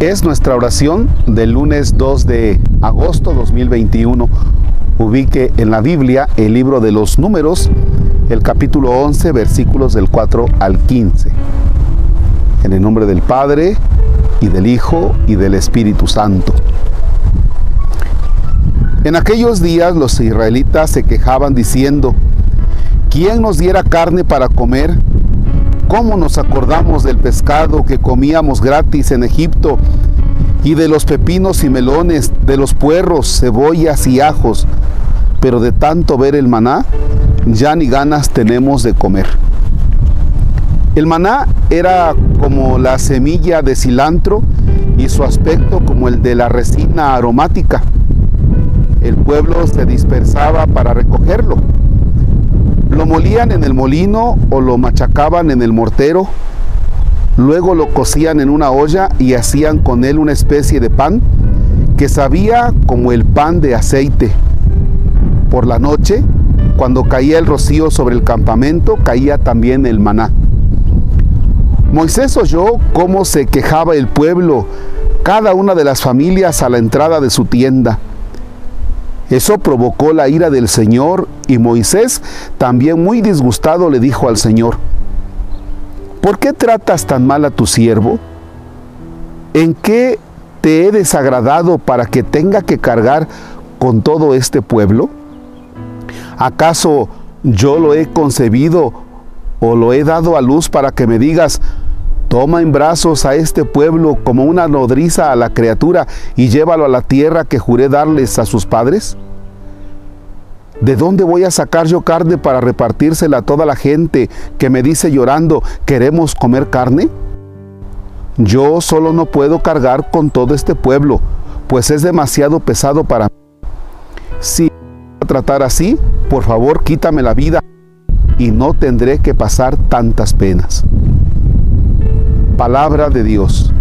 Es nuestra oración del lunes 2 de agosto 2021. Ubique en la Biblia el libro de los números, el capítulo 11, versículos del 4 al 15. En el nombre del Padre, y del Hijo, y del Espíritu Santo. En aquellos días los israelitas se quejaban diciendo, ¿quién nos diera carne para comer? ¿Cómo nos acordamos del pescado que comíamos gratis en Egipto y de los pepinos y melones, de los puerros, cebollas y ajos? Pero de tanto ver el maná, ya ni ganas tenemos de comer. El maná era como la semilla de cilantro y su aspecto como el de la resina aromática. El pueblo se dispersaba para recogerlo lo molían en el molino o lo machacaban en el mortero. Luego lo cocían en una olla y hacían con él una especie de pan que sabía como el pan de aceite. Por la noche, cuando caía el rocío sobre el campamento, caía también el maná. Moisés oyó cómo se quejaba el pueblo, cada una de las familias a la entrada de su tienda. Eso provocó la ira del Señor y Moisés, también muy disgustado, le dijo al Señor, ¿por qué tratas tan mal a tu siervo? ¿En qué te he desagradado para que tenga que cargar con todo este pueblo? ¿Acaso yo lo he concebido o lo he dado a luz para que me digas, toma en brazos a este pueblo como una nodriza a la criatura y llévalo a la tierra que juré darles a sus padres? ¿De dónde voy a sacar yo carne para repartírsela a toda la gente que me dice llorando, queremos comer carne? Yo solo no puedo cargar con todo este pueblo, pues es demasiado pesado para mí. Si a tratar así, por favor quítame la vida y no tendré que pasar tantas penas. Palabra de Dios.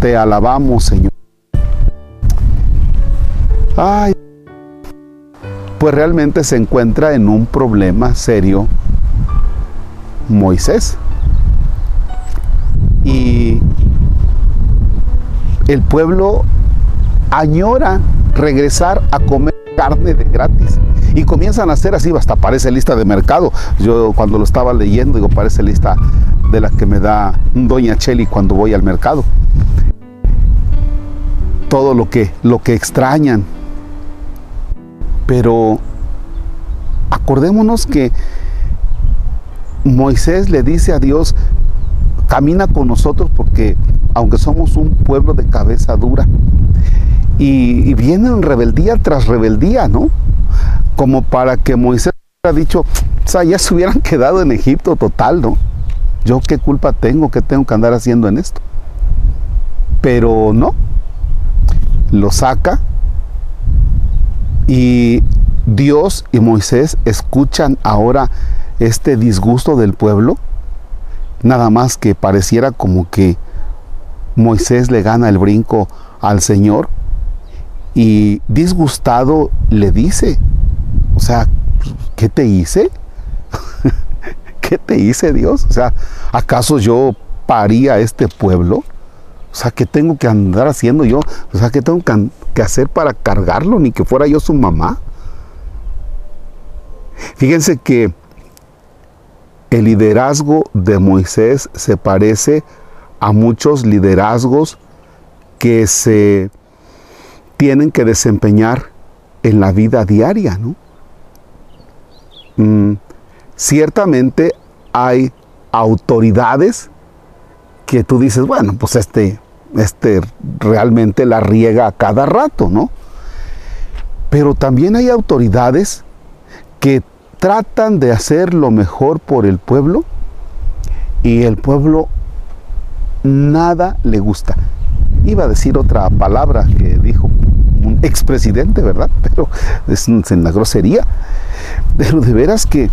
Te alabamos, Señor. Ay, pues realmente se encuentra en un problema serio Moisés. Y el pueblo añora regresar a comer carne de gratis. Y comienzan a hacer así, hasta parece lista de mercado. Yo cuando lo estaba leyendo, digo, parece lista de la que me da Doña Cheli cuando voy al mercado. Todo lo que, lo que extrañan, pero acordémonos que Moisés le dice a Dios, camina con nosotros porque aunque somos un pueblo de cabeza dura, y, y vienen rebeldía tras rebeldía, ¿no? Como para que Moisés hubiera dicho, o sea, ya se hubieran quedado en Egipto total, ¿no? Yo qué culpa tengo, qué tengo que andar haciendo en esto. Pero no, lo saca y Dios y Moisés escuchan ahora este disgusto del pueblo, nada más que pareciera como que Moisés le gana el brinco al Señor y disgustado le dice, o sea, ¿qué te hice? ¿Qué te hice Dios? O sea, ¿acaso yo paría a este pueblo? O sea, ¿qué tengo que andar haciendo yo? O sea, ¿qué tengo que, hacer para cargarlo? Ni que fuera yo su mamá. Fíjense que el liderazgo de Moisés se parece a muchos liderazgos que se tienen que desempeñar en la vida diaria, ¿no? Mm, ciertamente hay autoridades que tú dices, bueno, pues este este, realmente la riega a cada rato, ¿no? Pero también hay autoridades que tratan de hacer lo mejor por el pueblo y el pueblo nada le gusta. Iba a decir otra palabra que dijo un expresidente, ¿verdad? Pero es en la grosería. Pero de veras que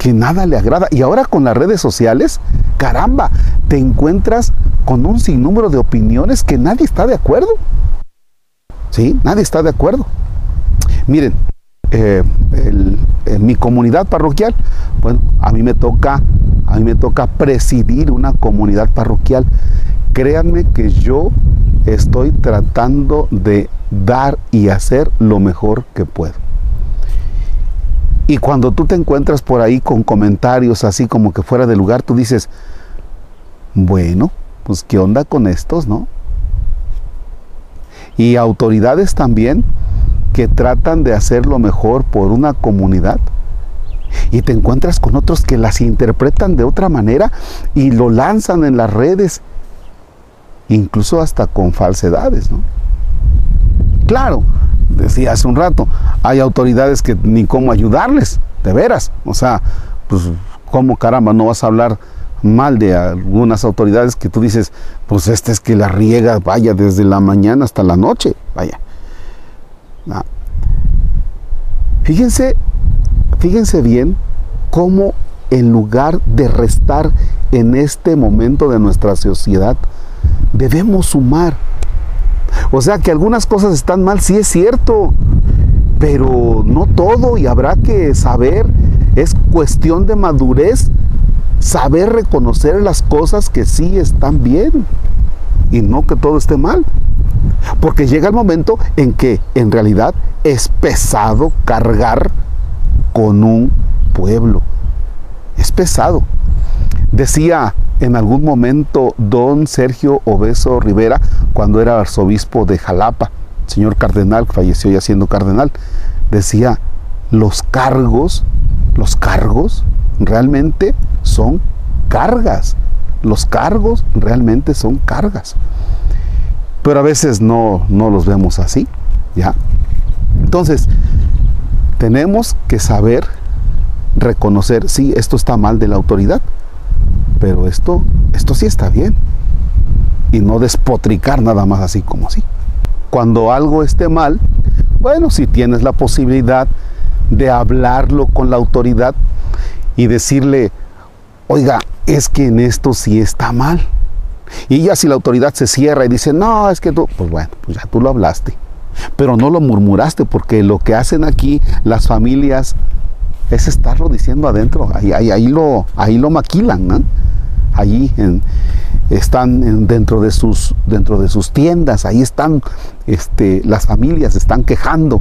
que nada le agrada. Y ahora con las redes sociales, caramba, te encuentras con un sinnúmero de opiniones que nadie está de acuerdo. ¿Sí? Nadie está de acuerdo. Miren, eh, en mi comunidad parroquial, bueno, a mí me toca, a mí me toca presidir una comunidad parroquial. Créanme que yo estoy tratando de dar y hacer lo mejor que puedo. Y cuando tú te encuentras por ahí con comentarios así como que fuera de lugar, tú dices, bueno, pues qué onda con estos, ¿no? Y autoridades también que tratan de hacer lo mejor por una comunidad. Y te encuentras con otros que las interpretan de otra manera y lo lanzan en las redes, incluso hasta con falsedades, ¿no? Claro, decía hace un rato, hay autoridades que ni cómo ayudarles, de veras. O sea, pues, ¿cómo caramba no vas a hablar mal de algunas autoridades que tú dices, pues este es que la riega, vaya, desde la mañana hasta la noche, vaya. Ah. Fíjense, fíjense bien cómo en lugar de restar en este momento de nuestra sociedad, debemos sumar. O sea que algunas cosas están mal, sí es cierto, pero no todo y habrá que saber, es cuestión de madurez, saber reconocer las cosas que sí están bien y no que todo esté mal. Porque llega el momento en que en realidad es pesado cargar con un pueblo. Es pesado. Decía en algún momento don Sergio Obeso Rivera, cuando era arzobispo de Jalapa, señor cardenal, falleció ya siendo cardenal, decía, los cargos, los cargos realmente son cargas. Los cargos realmente son cargas. Pero a veces no, no los vemos así, ¿ya? Entonces, tenemos que saber reconocer, sí, esto está mal de la autoridad, pero esto, esto sí está bien. Y no despotricar nada más así como así. Cuando algo esté mal, bueno, si tienes la posibilidad de hablarlo con la autoridad y decirle, oiga, es que en esto sí está mal. Y ya si la autoridad se cierra y dice, no, es que tú, pues bueno, pues ya tú lo hablaste. Pero no lo murmuraste porque lo que hacen aquí las familias es estarlo diciendo adentro. Ahí, ahí, lo, ahí lo maquilan, ¿no? Allí están dentro, de sus, dentro de sus tiendas, ahí están, este, las familias están quejando.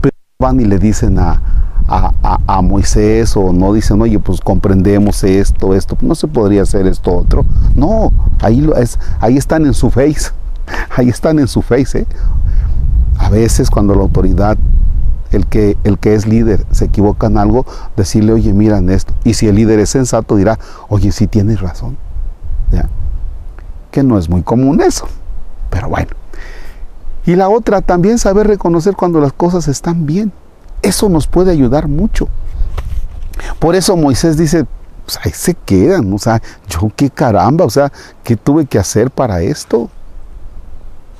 Pero van y le dicen a, a, Moisés o no dicen, oye, pues comprendemos esto, esto, no se podría hacer esto otro. No, ahí, es, ahí están en su face, ahí están en su face. ¿eh? A veces cuando la autoridad, el que, el que es líder, se equivoca en algo, decirle, oye, miran esto. Y si el líder es sensato, dirá, oye, sí tienes razón. ¿Ya? Que no es muy común eso, pero bueno. Y la otra, también saber reconocer cuando las cosas están bien. Eso nos puede ayudar mucho. Por eso Moisés dice, pues ahí se quedan, o sea, yo qué caramba, o sea, ¿qué tuve que hacer para esto?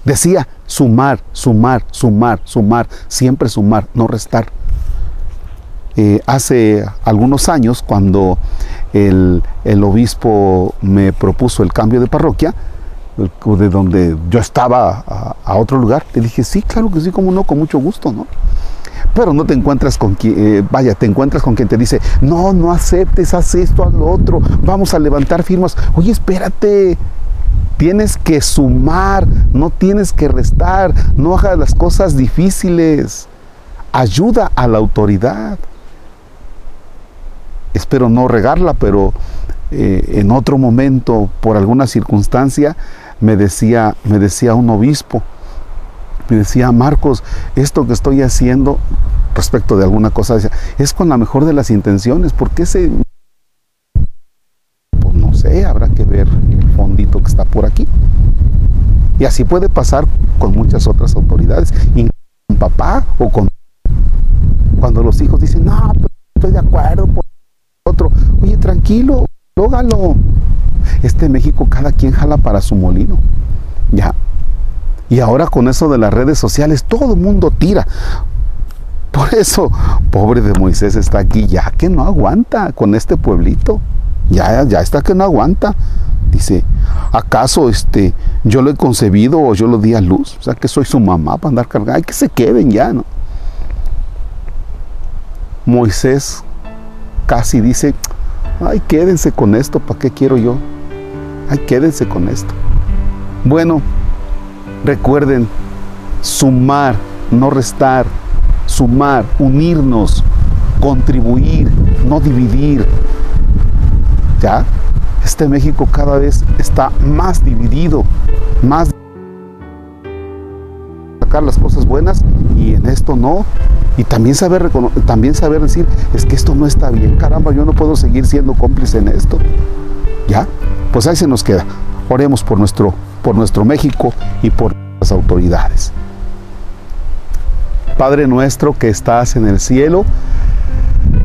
Decía, sumar, sumar, sumar, sumar, siempre sumar, no restar. Eh, hace algunos años, cuando el, obispo me propuso el cambio de parroquia, de donde yo estaba a, a, otro lugar, le dije, sí, claro que sí, como no, con mucho gusto, ¿no? pero no te encuentras con quien, eh, vaya, te encuentras con quien te dice, no, no aceptes, haz esto, haz lo otro, vamos a levantar firmas. Oye, espérate, tienes que sumar, no tienes que restar, no hagas las cosas difíciles. Ayuda a la autoridad. Espero no regarla, pero eh, en otro momento, por alguna circunstancia, me decía, me decía un obispo, me decía, Marcos, esto que estoy haciendo respecto de alguna cosa, es con la mejor de las intenciones, porque ese, pues Y así puede pasar con muchas otras autoridades, con papá o con... Cuando los hijos dicen, no, pero estoy de acuerdo por otro, oye, tranquilo, lógalo. Este México cada quien jala para su molino. Ya, y ahora con eso de las redes sociales, todo el mundo tira. Por eso, pobre de Moisés está aquí, ya que no aguanta con este pueblito. Ya, ya está que no aguanta. Dice, ¿acaso este, yo lo he concebido o yo lo di a luz? O sea, que soy su mamá para andar cargando. Ay, que se queden ya, ¿no? Moisés casi dice, ay, quédense con esto, ¿para qué quiero yo? Ay, quédense con esto. Bueno, Recuerden, sumar, no restar, sumar, unirnos, contribuir, no dividir. ¿Ya? Este México cada vez está más dividido, más sacar las cosas buenas y en esto no. Y también saber, también saber decir, es que esto no está bien, caramba, yo no puedo seguir siendo cómplice en esto. ¿Ya? Pues ahí se nos queda. Oremos por nuestro, por nuestro México y por las autoridades. Padre nuestro que estás en el cielo,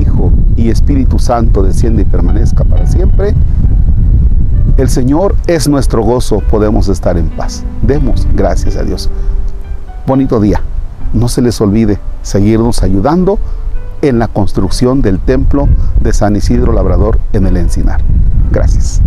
Hijo y Espíritu Santo desciende y permanezca para siempre. El Señor es nuestro gozo, podemos estar en paz. Demos gracias a Dios. Bonito día. No se les olvide seguirnos ayudando en la construcción del templo de San Isidro Labrador en el Encinar. Gracias.